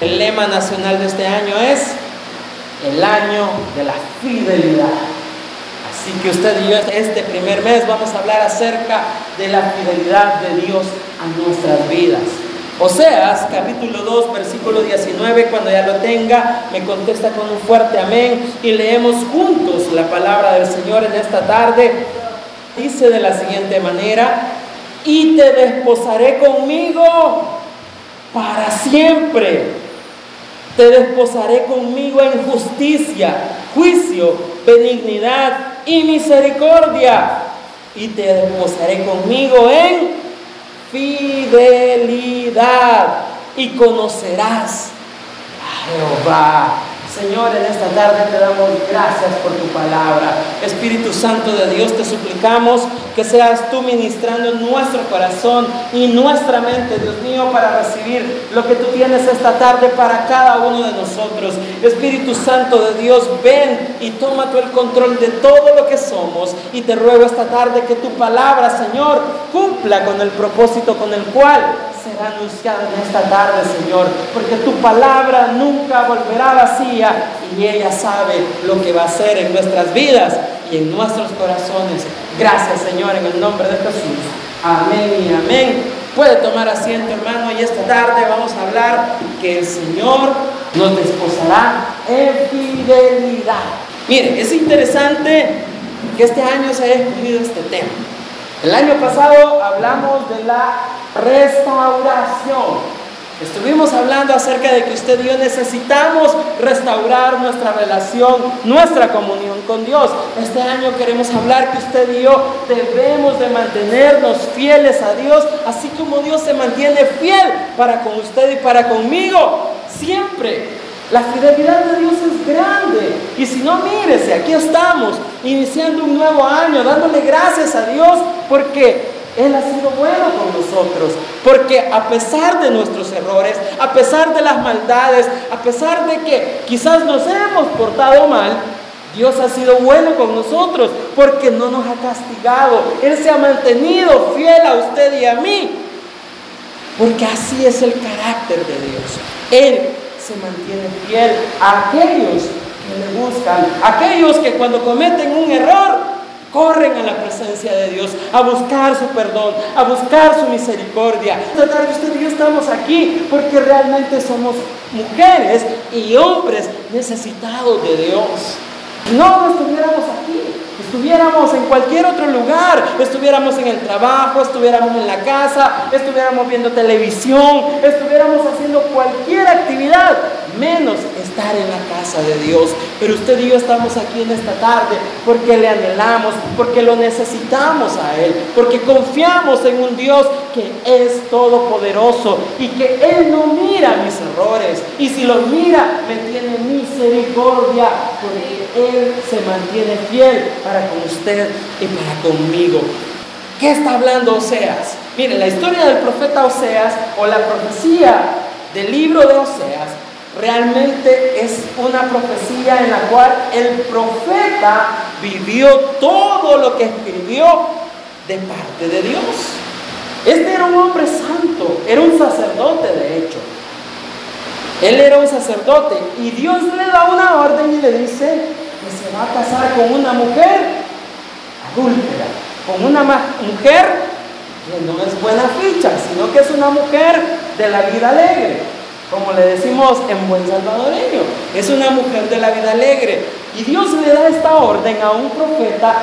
El lema nacional de este año es el año de la fidelidad. Así que usted y yo este primer mes vamos a hablar acerca de la fidelidad de Dios a nuestras vidas. Oseas capítulo 2 versículo 19, cuando ya lo tenga, me contesta con un fuerte amén y leemos juntos la palabra del Señor en esta tarde. Dice de la siguiente manera, y te desposaré conmigo para siempre te desposaré conmigo en justicia, juicio, benignidad y misericordia. Y te desposaré conmigo en fidelidad. Y conocerás a Jehová Señor, en esta tarde te damos gracias por tu palabra. Espíritu Santo de Dios, te suplicamos que seas tú ministrando nuestro corazón y nuestra mente, Dios mío, para recibir lo que tú tienes esta tarde para cada uno de nosotros. Espíritu Santo de Dios, ven y toma tú el control de todo lo que somos. Y te ruego esta tarde que tu palabra, Señor, cumpla con el propósito con el cual será anunciada en esta tarde, Señor, porque tu palabra nunca volverá vacía y ella sabe lo que va a hacer en nuestras vidas y en nuestros corazones. Gracias, Señor, en el nombre de Jesús. Amén y amén. Puede tomar asiento, hermano, y esta tarde vamos a hablar que el Señor nos desposará en fidelidad. Mire, es interesante que este año se haya escogido este tema. El año pasado hablamos de la restauración. Estuvimos hablando acerca de que usted y yo necesitamos restaurar nuestra relación, nuestra comunión con Dios. Este año queremos hablar que usted y yo debemos de mantenernos fieles a Dios, así como Dios se mantiene fiel para con usted y para conmigo, siempre. La fidelidad de Dios es grande. Y si no, mírese, aquí estamos, iniciando un nuevo año, dándole gracias a Dios porque Él ha sido bueno con nosotros. Porque a pesar de nuestros errores, a pesar de las maldades, a pesar de que quizás nos hemos portado mal, Dios ha sido bueno con nosotros porque no nos ha castigado. Él se ha mantenido fiel a usted y a mí. Porque así es el carácter de Dios. Él se mantiene fiel a aquellos que le buscan, aquellos que cuando cometen un error corren a la presencia de Dios a buscar su perdón, a buscar su misericordia. Esta tarde usted y yo estamos aquí porque realmente somos mujeres y hombres necesitados de Dios. No, no estuviéramos aquí, estuviéramos en cualquier otro lugar, estuviéramos en el trabajo, estuviéramos en la casa, estuviéramos viendo televisión, estuviéramos haciendo cualquier actividad, menos estar en la casa de Dios. Pero usted y yo estamos aquí en esta tarde porque le anhelamos, porque lo necesitamos a Él, porque confiamos en un Dios que es todopoderoso y que Él no mira mis errores. Y si los mira, me tiene misericordia, porque Él se mantiene fiel para con usted y para conmigo. ¿Qué está hablando Oseas? Mire, la historia del profeta Oseas o la profecía del libro de Oseas realmente es una profecía en la cual el profeta vivió todo lo que escribió de parte de Dios. Este era un hombre santo, era un sacerdote de hecho. Él era un sacerdote y Dios le da una orden y le dice que se va a casar con una mujer adúltera, con una mujer que no es buena ficha, sino que es una mujer de la vida alegre como le decimos en buen salvadoreño. Es una mujer de la vida alegre. Y Dios le da esta orden a un profeta,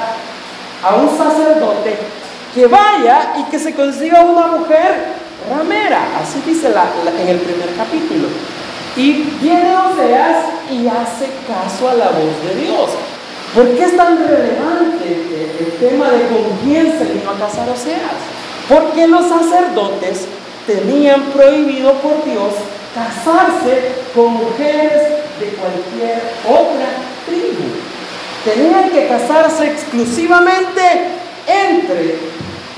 a un sacerdote, que vaya y que se consiga una mujer ramera. Así dice en el primer capítulo. Y viene Oseas y hace caso a la voz de Dios. ¿Por qué es tan relevante el tema de con quién se vino a casar Oseas? Porque los sacerdotes tenían prohibido por Dios casarse con mujeres de cualquier otra tribu. Tenían que casarse exclusivamente entre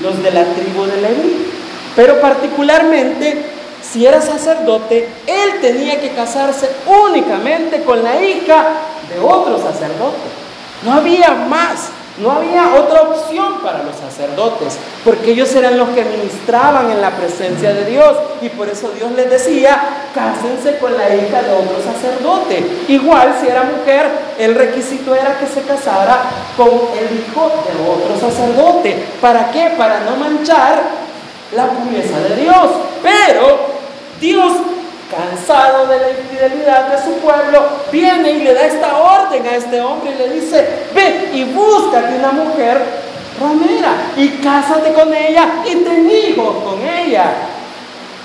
los de la tribu de Leví. Pero particularmente, si era sacerdote, él tenía que casarse únicamente con la hija de otro sacerdote. No había más. No había otra opción para los sacerdotes, porque ellos eran los que ministraban en la presencia de Dios. Y por eso Dios les decía, cásense con la hija de otro sacerdote. Igual si era mujer, el requisito era que se casara con el hijo de otro sacerdote. ¿Para qué? Para no manchar la pureza de Dios. Pero Dios cansado de la infidelidad de su pueblo, viene y le da esta orden a este hombre y le dice, ve y búscate una mujer ramera y cásate con ella y ten hijos con ella.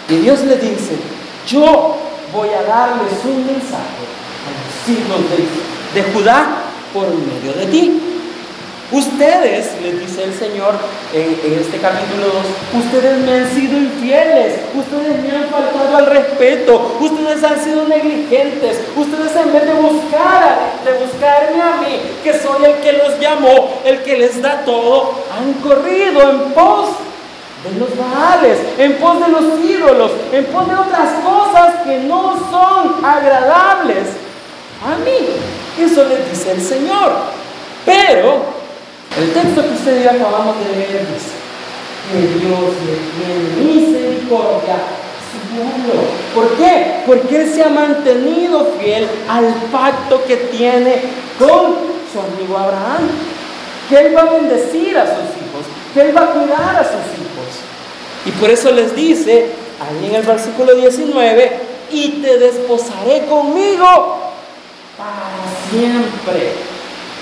Y Dios le dice, yo voy a darles un mensaje a los hijos de, de Judá por medio de ti. Ustedes, les dice el Señor en, este capítulo 2, ustedes me han sido infieles, ustedes me han faltado al respeto, ustedes han sido negligentes, ustedes en vez de buscar, de buscarme a mí, que soy el que los llamó, el que les da todo, han corrido en pos de los baales, en pos de los ídolos, en pos de otras cosas que no son agradables a mí. Eso les dice el Señor. Pero el texto que usted y yo acabamos de leer dice que Dios le tiene misericordia su pueblo. ¿Por qué? Porque Él se ha mantenido fiel al pacto que tiene con su amigo Abraham. Que Él va a bendecir a sus hijos, que Él va a cuidar a sus hijos. Y por eso les dice, ahí en el versículo 19, y te desposaré conmigo para siempre.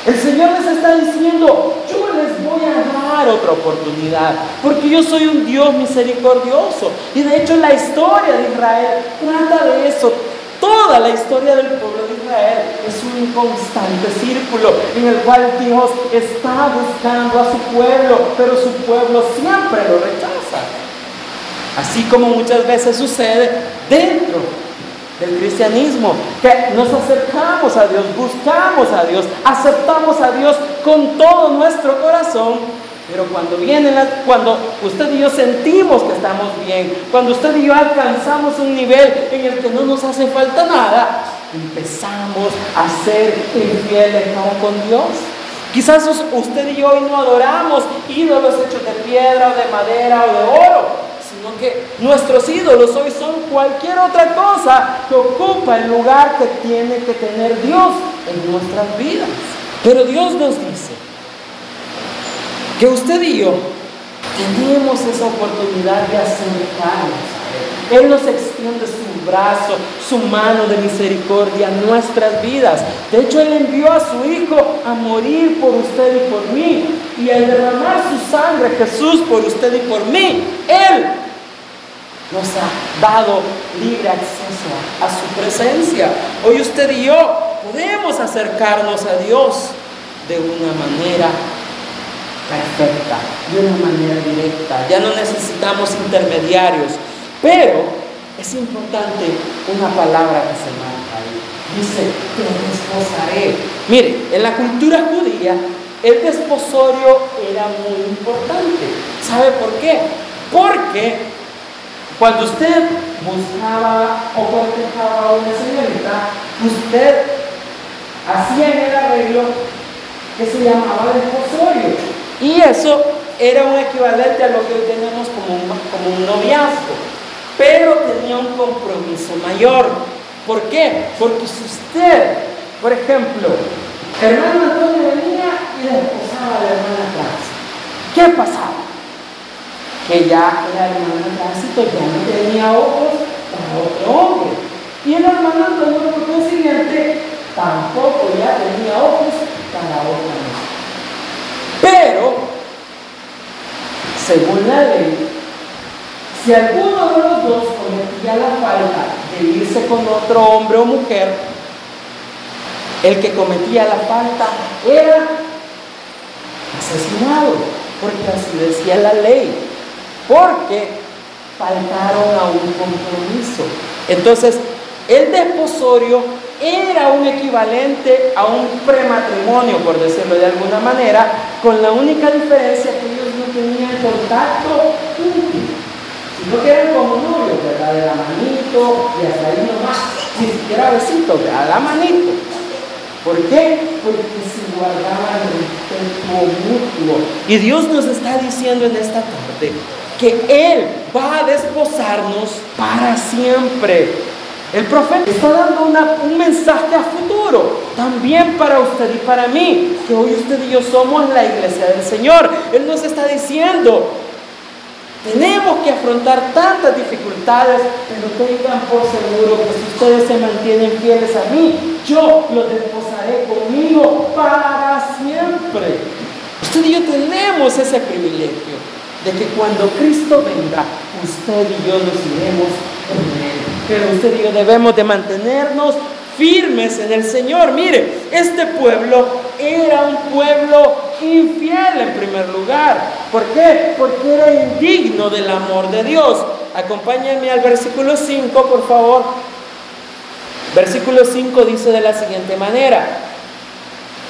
El Señor les está diciendo, yo les voy a dar otra oportunidad, porque yo soy un Dios misericordioso. Y de hecho la historia de Israel trata de eso. Toda la historia del pueblo de Israel es un constante círculo en el cual Dios está buscando a su pueblo, pero su pueblo siempre lo rechaza. Así como muchas veces sucede dentro del cristianismo, que nos acercamos a Dios, buscamos a Dios, aceptamos a Dios con todo nuestro corazón, pero cuando vienen cuando usted y yo sentimos que estamos bien, cuando usted y yo alcanzamos un nivel en el que no nos hace falta nada, empezamos a ser infieles para con Dios. Quizás usted y yo hoy no adoramos ídolos hechos de piedra o de madera o de oro, sino que nuestros ídolos hoy son cualquier otra cosa que ocupa el lugar que tiene que tener Dios en nuestras vidas. Pero Dios nos dice que usted y yo tenemos esa oportunidad de acercarnos a Él. Nos extiende su brazo, su mano de misericordia en nuestras vidas. De hecho, Él envió a su Hijo a morir por usted y por mí. Y al derramar su sangre, Jesús, por usted y por mí, Él nos ha dado libre acceso a, su presencia. Hoy usted y yo podemos acercarnos a Dios de una manera perfecta, de una manera directa. Ya no necesitamos intermediarios, pero es importante una palabra que se marca ahí. Dice, te desposaré. Mire, en la cultura judía el desposorio era muy importante. ¿Sabe por qué? Porque cuando usted buscaba o cortejaba a una señorita, usted hacía el arreglo que se llamaba desposorio. Y eso era un equivalente a lo que hoy tenemos como un, como un noviazgo, pero tenía un compromiso mayor. ¿Por qué? Porque si usted, por ejemplo, hermano Antonio venía y desposaba a la hermana Francia, ¿qué pasaba? Que ya la hermana Tránsito ya no tenía ojos para otro hombre. Y el hermano Antonio, por consiguiente, tampoco ya tenía ojos para otra mujer. Pero, según la ley, si alguno de los dos cometía la falta de irse con otro hombre o mujer, el que cometía la falta era asesinado, porque así decía la ley porque faltaron a un compromiso. Entonces, el desposorio era un equivalente a un prematrimonio, por decirlo de alguna manera, con la única diferencia que ellos no tenían contacto íntimo, sino que eran como novios, ¿verdad? De la manito y hasta ahí nomás, ni siquiera besito, ¿verdad? La manito. ¿Por qué? Porque se guardaban respeto mutuo. Y Dios nos está diciendo en esta tarde que Él va a desposarnos para siempre. El profeta está dando un mensaje a futuro, también para usted y para mí, que hoy usted y yo somos la iglesia del Señor. Él nos está diciendo, tenemos que afrontar tantas dificultades, pero tengan por seguro que si ustedes se mantienen fieles a mí, yo los desposaré conmigo para siempre. Usted y yo tenemos ese privilegio de que cuando Cristo venga, usted y yo nos iremos con Él. Pero usted y yo debemos de mantenernos firmes en el Señor. Mire, este pueblo era un pueblo infiel en primer lugar. ¿Por qué? Porque era indigno del amor de Dios. Acompáñenme al versículo 5, por favor. Versículo 5 dice de la siguiente manera.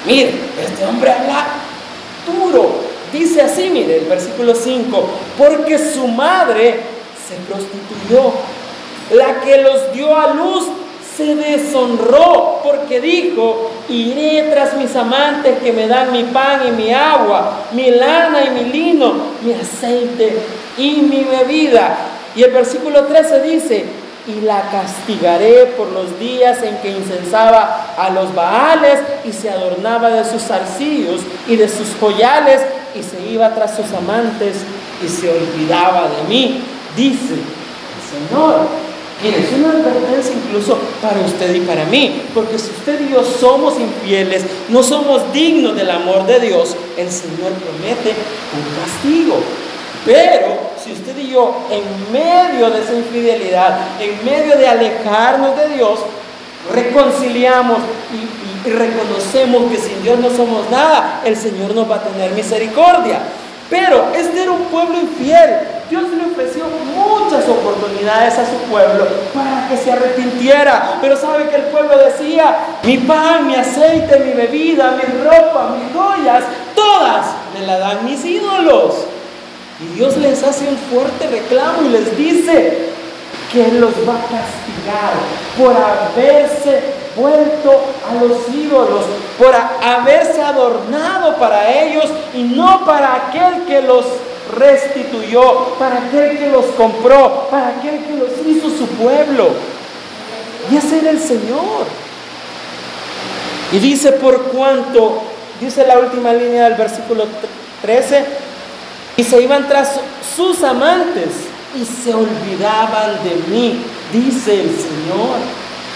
Mire, este hombre habla duro. Dice así, mire, el versículo 5, porque su madre se prostituyó la que los dio a luz se deshonró porque dijo, iré tras mis amantes que me dan mi pan y mi agua, mi lana y mi lino, mi aceite y mi bebida. Y el versículo 13 dice, y la castigaré por los días en que incensaba a los baales y se adornaba de sus zarcillos y de sus joyales y se iba tras sus amantes y se olvidaba de mí, dice el Señor. Mire, es una advertencia incluso para usted y para mí, porque si usted y yo somos infieles, no somos dignos del amor de Dios, el Señor promete un castigo. Pero si usted y yo, en medio de esa infidelidad, en medio de alejarnos de Dios, reconciliamos y, y reconocemos que sin Dios no somos nada, el Señor nos va a tener misericordia. Pero este era un pueblo infiel. Dios le ofreció muchas oportunidades a su pueblo para que se arrepintiera. Pero sabe que el pueblo decía, mi pan, mi aceite, mi bebida, mi ropa, mis joyas, todas me la dan mis ídolos. Y Dios les hace un fuerte reclamo y les dice que Él los va a castigar por haberse vuelto a los ídolos, por haberse adornado para ellos y no para aquel que los restituyó, para aquel que los compró, para aquel que los hizo su pueblo. Y ese era el Señor. Y dice por cuanto, dice la última línea del versículo 13, y se iban tras sus amantes y se olvidaban de mí, dice el Señor.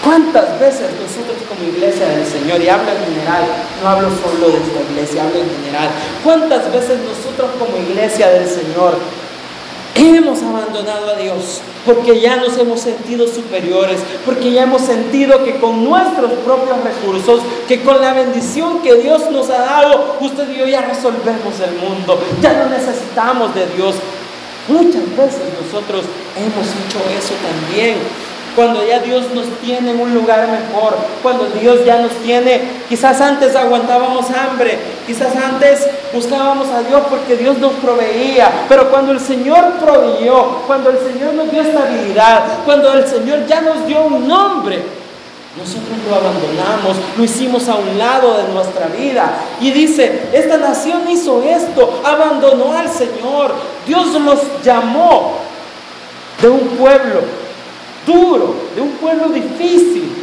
¿Cuántas veces nosotros como iglesia del Señor, y hablo en general, no hablo solo de esta iglesia, hablo en general, cuántas veces nosotros como iglesia del Señor hemos abandonado a Dios porque ya nos hemos sentido superiores, porque ya hemos sentido que con nuestros propios recursos, que con la bendición que Dios nos ha dado, usted y yo ya resolvemos el mundo, ya no necesitamos de Dios. Muchas veces nosotros hemos hecho eso también cuando ya Dios nos tiene en un lugar mejor, cuando Dios ya nos tiene, quizás antes aguantábamos hambre, quizás antes buscábamos a Dios porque Dios nos proveía, pero cuando el Señor proveyó, cuando el Señor nos dio estabilidad, cuando el Señor ya nos dio un nombre, nosotros lo abandonamos, lo hicimos a un lado de nuestra vida. Y dice, esta nación hizo esto, abandonó al Señor. Dios los llamó de un pueblo duro, de un pueblo difícil.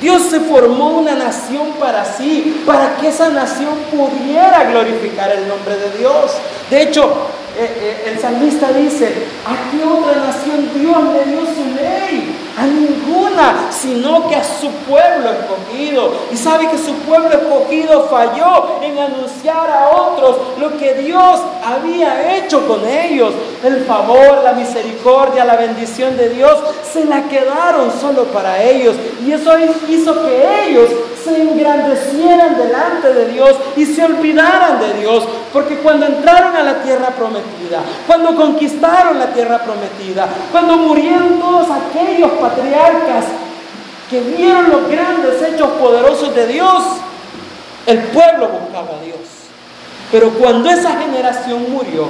Dios se formó una nación para sí, para que esa nación pudiera glorificar el nombre de Dios. De hecho, eh, eh, el salmista dice, ¿a qué otra nación Dios le dio su ley? A ninguna, sino que a su pueblo escogido. Y sabe que su pueblo escogido falló en anunciar a otros lo que Dios había hecho con ellos. El favor, la misericordia, la bendición de Dios se la quedaron solo para ellos. Y eso hizo que ellos se engrandecieran delante de Dios y se olvidaran de Dios. Porque cuando entraron a la tierra prometida, cuando conquistaron la tierra prometida, cuando murieron todos aquellos patriarcas que vieron los grandes hechos poderosos de Dios, el pueblo buscaba a Dios. Pero cuando esa generación murió,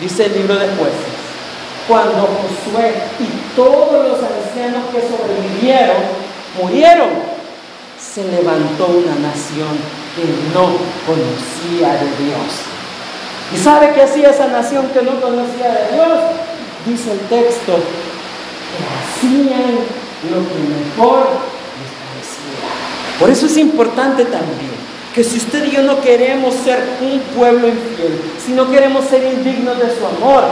dice el libro de jueces, cuando Josué y todos los ancianos que sobrevivieron murieron, se levantó una nación que no conocía de Dios. ¿Y sabe qué hacía esa nación que no conocía de Dios? Dice el texto, que hacían lo que mejor les parecía. Por eso es importante también que si usted y yo no queremos ser un pueblo infiel, si no queremos ser indignos de su amor,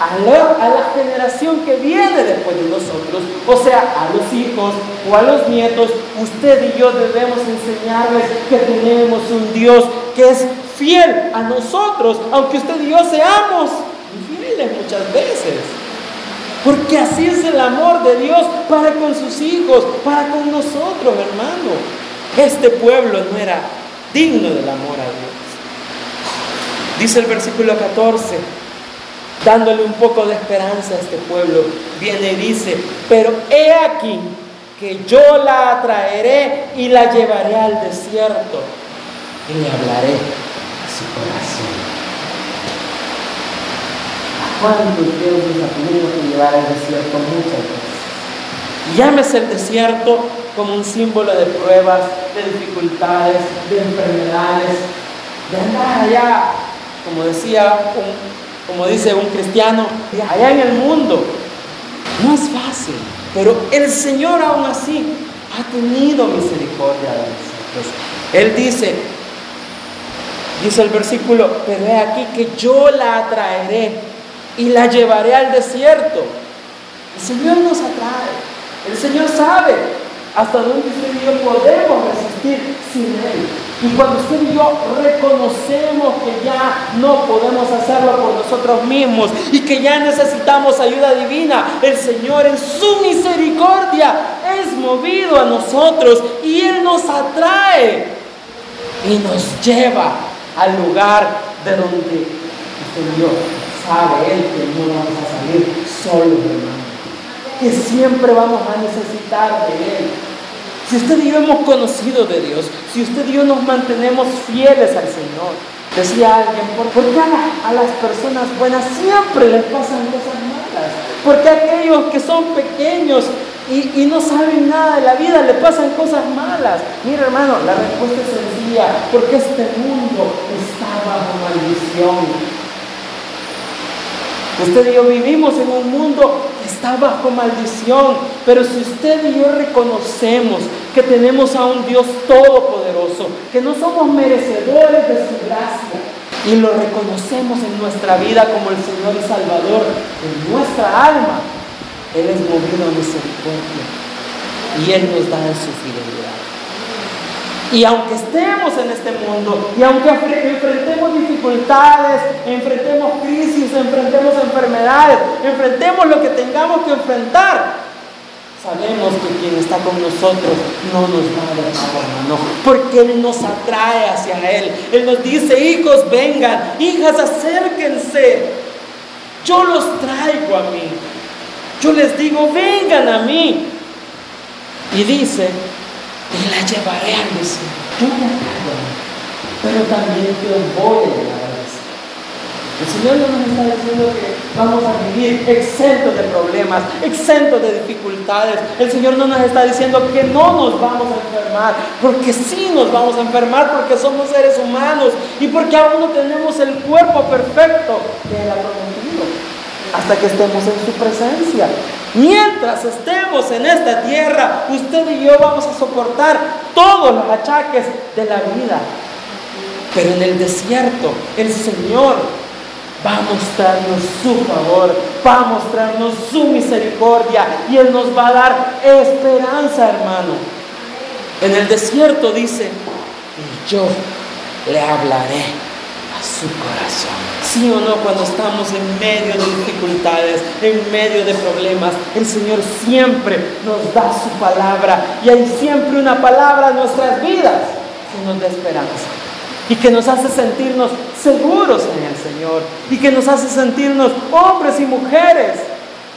a la, generación que viene después de nosotros, o sea, a los hijos o a los nietos, usted y yo debemos enseñarles que tenemos un Dios que es fiel a nosotros, aunque usted y yo seamos infieles muchas veces. Porque así es el amor de Dios para con sus hijos, para con nosotros, hermano. Este pueblo no era digno del amor a Dios. Dice el versículo 14 dándole un poco de esperanza a este pueblo, viene y dice, pero he aquí que yo la atraeré y la llevaré al desierto y le hablaré a su corazón. ¿A cuántos Dios nos ha tenido que llevar al desierto muchas veces? Llámese el desierto como un símbolo de pruebas, de dificultades, de enfermedades, de andar allá, como decía un, como dice un cristiano, allá en el mundo. No es fácil, pero el Señor aún así ha tenido misericordia de nosotros. Él dice, dice el versículo, pero he aquí que yo la atraeré y la llevaré al desierto. El Señor nos atrae, el Señor sabe hasta dónde usted y yo podemos resistir sin Él. Y cuando usted y yo reconocemos que ya no podemos hacerlo por nosotros mismos y que ya necesitamos ayuda divina, el Señor en su misericordia es movido a nosotros y Él nos atrae y nos lleva al lugar de donde y yo sabe Él que no vamos a salir solos, hermano que siempre vamos a necesitar de Él. Si usted y yo hemos conocido de Dios, si usted y yo nos mantenemos fieles al Señor, decía alguien, ¿por qué a, las personas buenas siempre les pasan cosas malas? Porque a aquellos que son pequeños y, y, no saben nada de la vida le pasan cosas malas. Mira hermano, la respuesta es sencilla, porque este mundo está bajo maldición. Usted y yo vivimos en un mundo está bajo maldición, pero si usted y yo reconocemos que tenemos a un Dios todopoderoso, que no somos merecedores de su gracia, y lo reconocemos en nuestra vida como el Señor y Salvador, en nuestra alma, Él es movido a misericordia y Él nos da su fidelidad. Y aunque estemos en este mundo, y aunque enfrentemos dificultades, enfrentemos crisis, enfrentemos enfermedades, enfrentemos lo que tengamos que enfrentar, sabemos que quien está con nosotros no nos va a dejar, hermano, porque Él nos atrae hacia Él. Él nos dice, hijos, vengan, hijas, acérquense. Yo los traigo a mí. Yo les digo, vengan a mí. Y dice, la llevaré al. Yo me pero también yo voy a llevar al desierto. El Señor no nos está diciendo que vamos a vivir exentos de problemas, exentos de dificultades. El Señor no nos está diciendo que no nos vamos a enfermar, porque sí nos vamos a enfermar, porque somos seres humanos y porque aún no tenemos el cuerpo perfecto que Él ha prometido hasta que estemos en su presencia. Mientras estemos en esta tierra, usted y yo vamos a soportar todos los achaques de la vida. Pero en el desierto, el Señor va a mostrarnos su favor, va a mostrarnos su misericordia y Él nos va a dar esperanza, hermano. En el desierto dice, y yo le hablaré a su corazón. Sí o no, cuando estamos en medio de dificultades, en medio de problemas, el Señor siempre nos da su palabra y hay siempre una palabra en nuestras vidas que nos da esperanza y que nos hace sentirnos seguros en el Señor y que nos hace sentirnos hombres y mujeres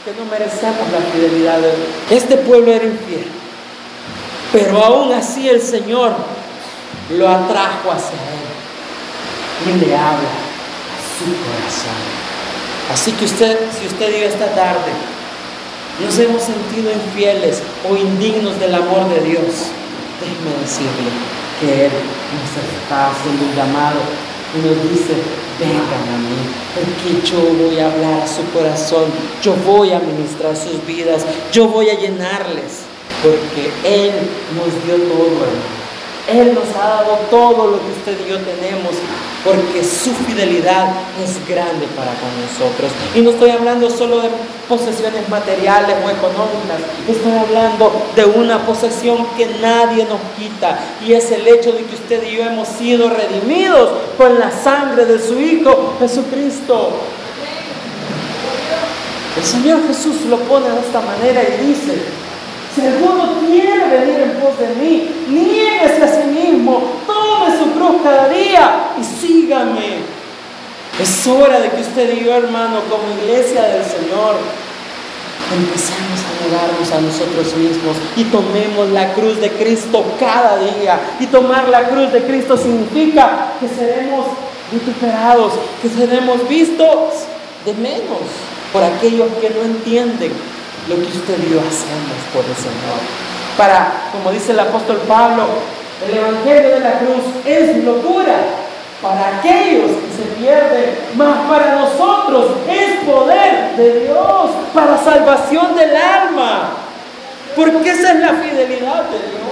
que no merecemos la fidelidad de. Este pueblo era infiel, pero aún así el Señor lo atrajo hacia él y le habla corazón. Así que usted, si usted diga esta tarde, nos hemos sentido infieles o indignos del amor de Dios, déjeme decirle que Él nos está haciendo un llamado y nos dice, vengan a mí, porque yo voy a hablar a su corazón, yo voy a ministrar sus vidas, yo voy a llenarles, porque Él nos dio todo, hermano. Él nos ha dado todo lo que usted y yo tenemos porque su fidelidad es grande para con nosotros. Y no estoy hablando solo de posesiones materiales o económicas, estoy hablando de una posesión que nadie nos quita y es el hecho de que usted y yo hemos sido redimidos con la sangre de su Hijo Jesucristo. El Señor Jesús lo pone de esta manera y dice, si alguno quiere venir en pos de mí, nieguese a sí mismo, tome su cruz cada día y sígame. Es hora de que usted y yo, hermano, como iglesia del Señor, empecemos a negarnos a nosotros mismos y tomemos la cruz de Cristo cada día. Y tomar la cruz de Cristo significa que seremos vituperados, que seremos vistos de menos por aquellos que no entienden lo que usted y yo hacemos por el Señor. Para, como dice el apóstol Pablo, el Evangelio de la cruz es locura para aquellos que se pierden, mas para nosotros es poder de Dios para salvación del alma. Porque esa es la fidelidad de Dios.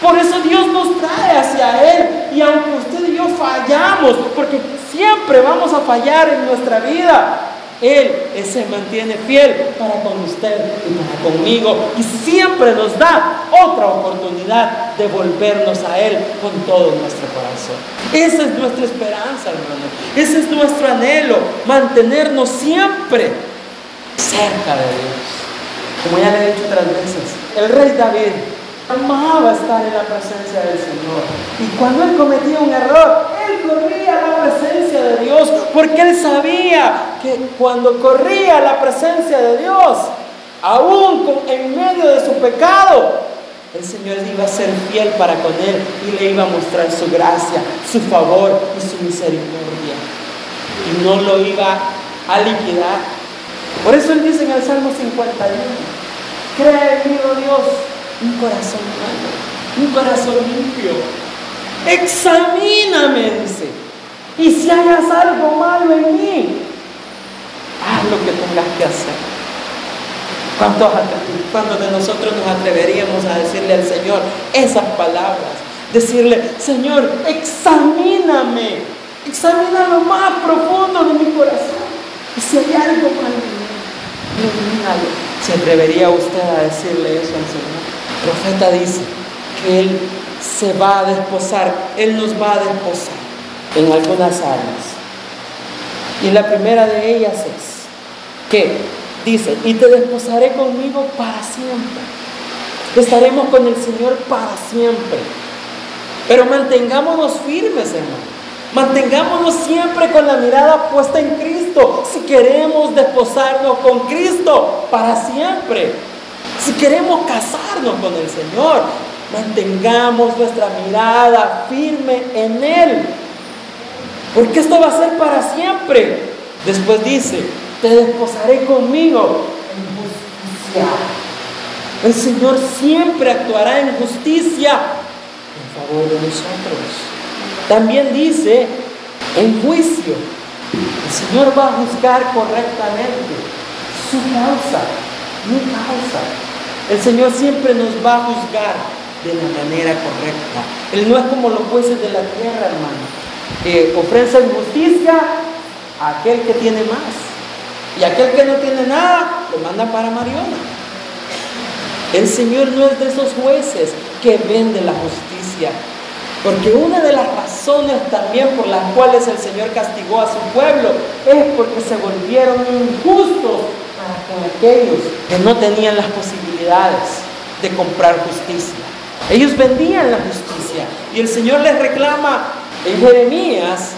Por eso Dios nos trae hacia Él. Y aunque usted y yo fallamos, porque siempre vamos a fallar en nuestra vida, él se mantiene fiel para con usted y para conmigo y siempre nos da otra oportunidad de volvernos a Él con todo nuestro corazón. Esa es nuestra esperanza, hermano. Ese es nuestro anhelo, mantenernos siempre cerca de Dios. Como ya le he dicho otras veces, el rey David amaba estar en la presencia del Señor. Y cuando él cometía un error, corría a la presencia de Dios, porque él sabía que cuando corría a la presencia de Dios, aún en medio de su pecado, el Señor iba a ser fiel para con él y le iba a mostrar su gracia, su favor y su misericordia. Y no lo iba a liquidar. Por eso él dice en el Salmo 51, cree en oh Dios, un corazón malo, un corazón limpio. Examíname, dice. Y si hagas algo malo en mí, haz lo que tengas que hacer. ¿Cuántos, de nosotros nos atreveríamos a decirle al Señor esas palabras? Decirle, Señor, examíname, examina lo más profundo de mi corazón. Y si hay algo malo en mí. ¿Se atrevería usted a decirle eso al Señor? El profeta dice Él se va a desposar, Él nos va a desposar en algunas áreas. Y la primera de ellas es que dice, y te desposaré conmigo para siempre. Estaremos con el Señor para siempre. Pero mantengámonos firmes, hermano. Mantengámonos siempre con la mirada puesta en Cristo. Si queremos desposarnos con Cristo para siempre. Si queremos casarnos con el Señor, mantengamos nuestra mirada firme en Él. Porque esto va a ser para siempre. Después dice, te desposaré conmigo en justicia. El Señor siempre actuará en justicia en favor de nosotros. También dice, en juicio, el Señor va a juzgar correctamente su causa, mi causa. El Señor siempre nos va a juzgar de la manera correcta. Él no es como los jueces de la tierra, hermano, que ofrecen justicia a aquel que tiene más. Y aquel que no tiene nada, lo manda para Mariona. El Señor no es de esos jueces que vende la justicia. Porque una de las razones también por las cuales el Señor castigó a su pueblo es porque se volvieron injustos con aquellos que no tenían las posibilidades de comprar justicia. Ellos vendían la justicia y el Señor les reclama en Jeremías,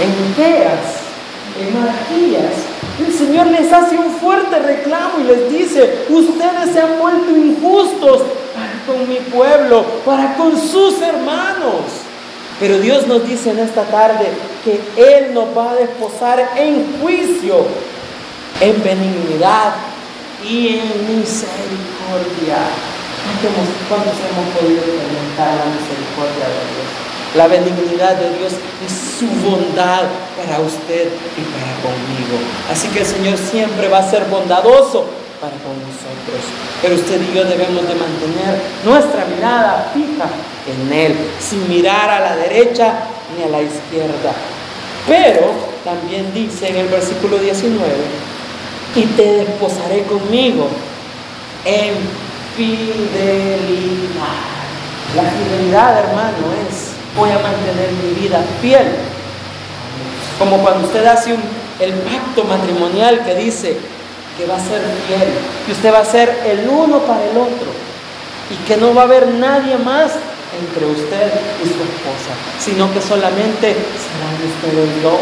en Miqueas, en Malaquías. El Señor les hace un fuerte reclamo y les dice, ustedes se han vuelto injustos para con mi pueblo, para con sus hermanos. Pero Dios nos dice en esta tarde que Él nos va a desposar en juicio en benignidad y en misericordia. ¿Cuántos hemos podido experimentar la misericordia de Dios? La benignidad de Dios y su bondad para usted y para conmigo. Así que el Señor siempre va a ser bondadoso para con nosotros. Pero usted y yo debemos de mantener nuestra mirada fija en Él, sin mirar a la derecha ni a la izquierda. Pero también dice en el versículo 19, y te desposaré conmigo en fidelidad. La fidelidad, hermano, es voy a mantener mi vida fiel. Como cuando usted hace el pacto matrimonial que dice que va a ser fiel, que usted va a ser el uno para el otro y que no va a haber nadie más entre usted y su esposa, sino que solamente serán ustedes dos.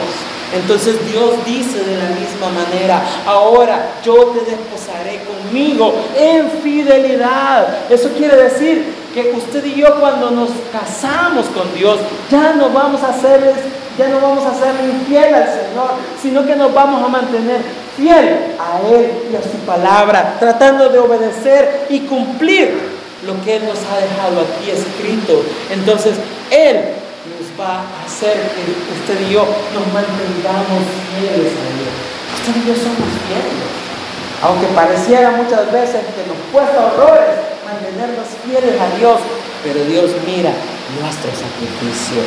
Entonces Dios dice de la misma manera, ahora yo te desposaré conmigo en fidelidad. Eso quiere decir que usted y yo cuando nos casamos con Dios, ya no vamos a ser, ya no vamos a ser infiel al Señor, sino que nos vamos a mantener fiel a Él y a su palabra, tratando de obedecer y cumplir lo que Él nos ha dejado aquí escrito. Entonces, Él va a hacer que usted y yo nos mantengamos fieles a Dios. Usted y yo somos fieles. Aunque pareciera muchas veces que nos cuesta horrores mantenernos fieles a Dios, pero Dios mira nuestro sacrificio.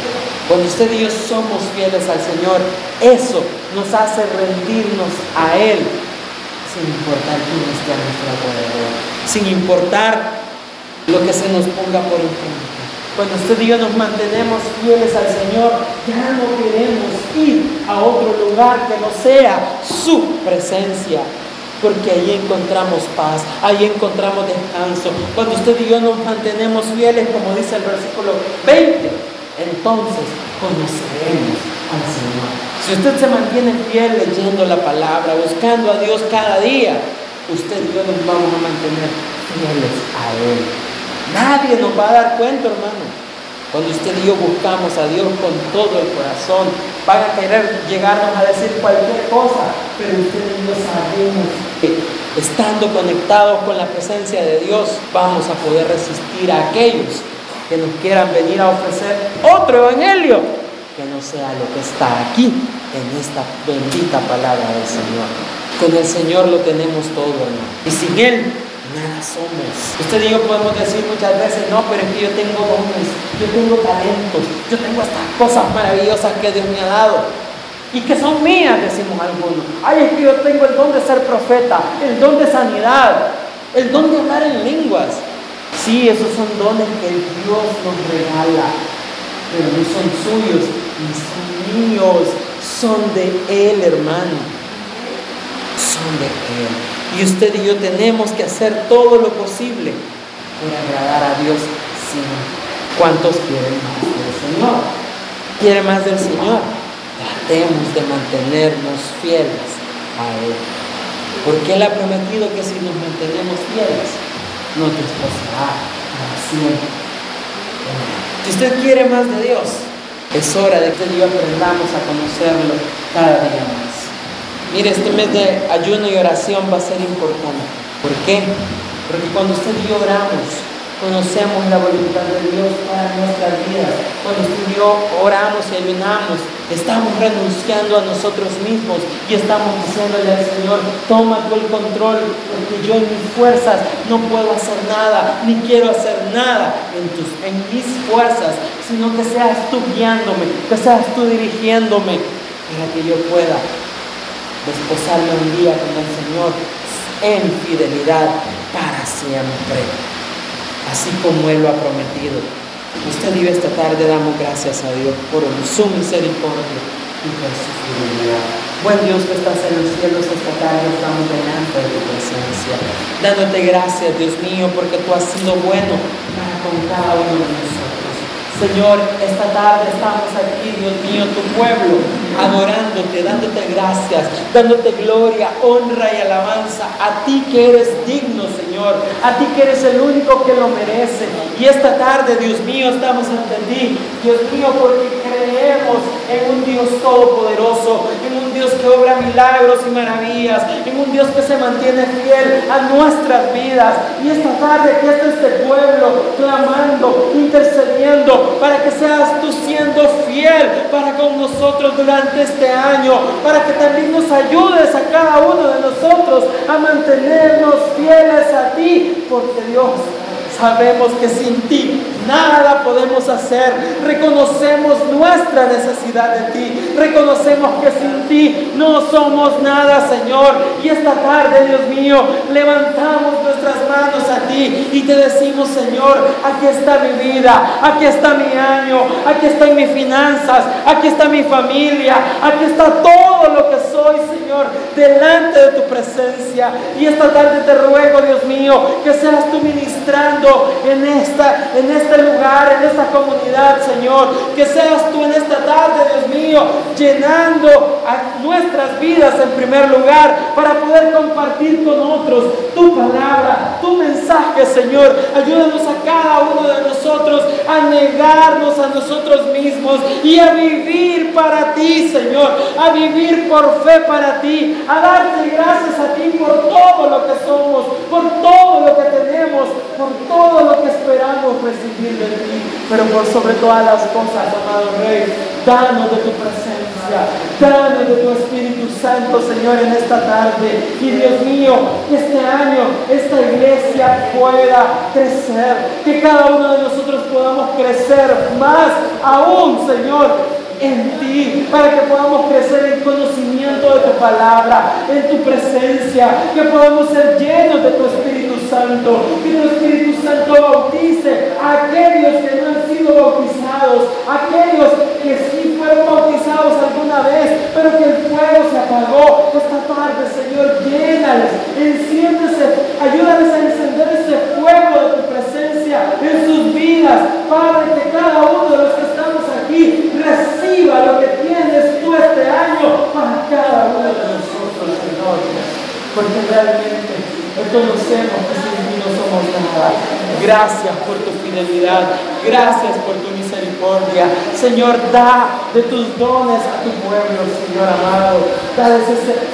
Cuando usted y yo somos fieles al Señor, eso nos hace rendirnos a Él sin importar quién esté a nuestro alrededor, sin importar lo que se nos ponga por enfrente. Cuando usted y yo nos mantenemos fieles al Señor, ya no queremos ir a otro lugar que no sea su presencia. Porque ahí encontramos paz, ahí encontramos descanso. Cuando usted y yo nos mantenemos fieles, como dice el versículo 20, entonces conoceremos al Señor. Si usted se mantiene fiel leyendo la palabra, buscando a Dios cada día, usted y yo nos vamos a mantener fieles a Él. Nadie nos va a dar cuenta, hermano. Cuando usted y yo buscamos a Dios con todo el corazón, van a querer llegarnos a decir cualquier cosa, pero usted y yo sabemos que estando conectados con la presencia de Dios, vamos a poder resistir a aquellos que nos quieran venir a ofrecer otro evangelio que no sea lo que está aquí en esta bendita palabra del Señor. Con el Señor lo tenemos todo, hermano. Y sin Él nada somos. Usted y yo podemos decir muchas veces, no, pero es que yo tengo dones, yo tengo talentos, yo tengo estas cosas maravillosas que Dios me ha dado. Y que son mías, decimos algunos. Ay, es que yo tengo el don de ser profeta, el don de sanidad, el don de hablar en lenguas. Sí, esos son dones que Dios nos regala, pero no son suyos, ni son míos, son de Él, hermano. Son de Él. Y usted y yo tenemos que hacer todo lo posible por agradar a Dios ¿Cuántos quieren más del Señor? ¿Quiere más del Señor? Tratemos de mantenernos fieles a Él. Porque Él ha prometido que si nos mantenemos fieles, nos desposará para siempre. Si usted quiere más de Dios, es hora de que yo aprendamos a conocerlo cada día más. Mire, este mes de ayuno y oración va a ser importante. ¿Por qué? Porque cuando usted y yo oramos, conocemos la voluntad de Dios para nuestras vidas. Cuando usted y yo oramos y ayunamos, estamos renunciando a nosotros mismos y estamos diciéndole al Señor, toma tú el control, porque yo en mis fuerzas no puedo hacer nada, ni quiero hacer nada en, tus, en mis fuerzas, sino que seas tú guiándome, que seas tú dirigiéndome para que yo pueda desposarme un día con el Señor en fidelidad para siempre, así como Él lo ha prometido. Usted vive esta tarde, damos gracias a Dios por su misericordia y por su fidelidad. Buen Dios que estás en los cielos, esta tarde estamos delante de tu presencia, dándote gracias, Dios mío, porque tú has sido bueno para con cada uno de nosotros. Señor, esta tarde estamos aquí, Dios mío, tu pueblo, adorándote, dándote gracias, dándote gloria, honra y alabanza. A ti que eres digno, Señor, a ti que eres el único que lo merece. Y esta tarde, Dios mío, estamos ante ti, Dios mío, porque creemos en un Dios todopoderoso, Dios que obra milagros y maravillas, en un Dios que se mantiene fiel a nuestras vidas. Y esta tarde aquí está este pueblo clamando, intercediendo, para que seas tú siendo fiel para con nosotros durante este año, para que también nos ayudes a cada uno de nosotros a mantenernos fieles a ti, porque Dios Sabemos que sin ti nada podemos hacer. Reconocemos nuestra necesidad de ti. Reconocemos que sin ti no somos nada, Señor. Y esta tarde, Dios mío, levantamos nuestras manos a ti y te decimos, Señor, aquí está mi vida, aquí está mi año, aquí están mis finanzas, aquí está mi familia, aquí está todo lo que soy, Señor, delante de tu presencia. Y esta tarde te ruego, Dios mío, que seas tú ministrando en, esta, en este lugar, en esta comunidad, Señor. Que seas tú en esta tarde, Dios mío, llenando nuestras vidas en primer lugar para poder compartir con otros tu palabra, tu mensaje, Señor. Ayúdanos a cada uno de nosotros a negarnos a nosotros mismos y a vivir para ti, Señor. A vivir por fe para ti. A darte gracias a ti por todo lo que somos, por todo lo que tenemos, por todo lo que esperamos recibir de ti, pero por sobre todas las cosas, amado Rey, danos de tu presencia, danos de tu Espíritu Santo, Señor, en esta tarde. Y Dios mío, que este año esta iglesia pueda crecer, que cada uno de nosotros podamos crecer más aún, Señor, en ti, para que podamos crecer en conocimiento de tu palabra, en tu presencia, que podamos ser llenos de tu Espíritu Santo, que tu Espíritu Santo bautice a aquellos que no han sido bautizados, aquellos que sí fueron bautizados alguna vez, pero que el fuego se apagó. Esta tarde, Señor, llénales, enciéndese, ayúdales a encender ese fuego de tu presencia en sus vidas, Padre, que cada uno de los que estamos aquí reciba lo que tienes tú este año para cada uno de nosotros, Señor. Porque realmente reconocemos que sin ti no somos nada. Gracias por tu fidelidad, gracias por tu misericordia. Señor, da de tus dones a tu pueblo, Señor amado. Dales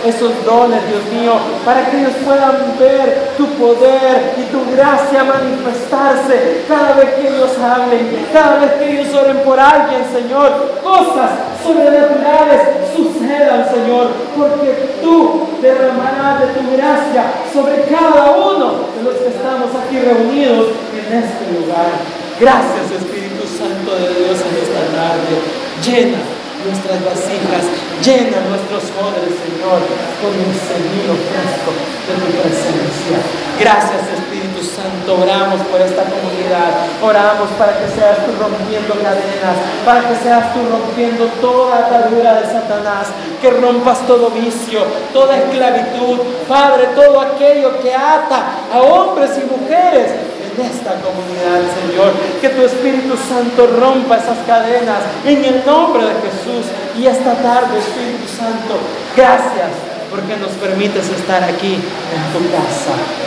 esos dones, Dios mío, para que ellos puedan ver tu poder y tu gracia manifestarse cada vez que ellos hablen, cada vez que ellos oren por alguien, Señor. Cosas sobrenaturales sucedan, Señor, porque tú derramarás de tu gracia sobre cada uno de los que estamos aquí reunidos en este lugar. Gracias, Espíritu Santo de Dios, en esta tarde. Llena nuestras vasijas, llena nuestros odres, Señor, con un sonido fresco de tu presencia. Gracias, Espíritu Santo. Oramos por esta comunidad. Oramos para que seas tú rompiendo cadenas, para que seas tú rompiendo toda atadura de Satanás, que rompas todo vicio, toda esclavitud, Padre, todo aquello que ata a hombres y mujeres esta comunidad, Señor. Que tu Espíritu Santo rompa esas cadenas en el nombre de Jesús. Y esta tarde, Espíritu Santo, gracias porque nos permites estar aquí en tu casa.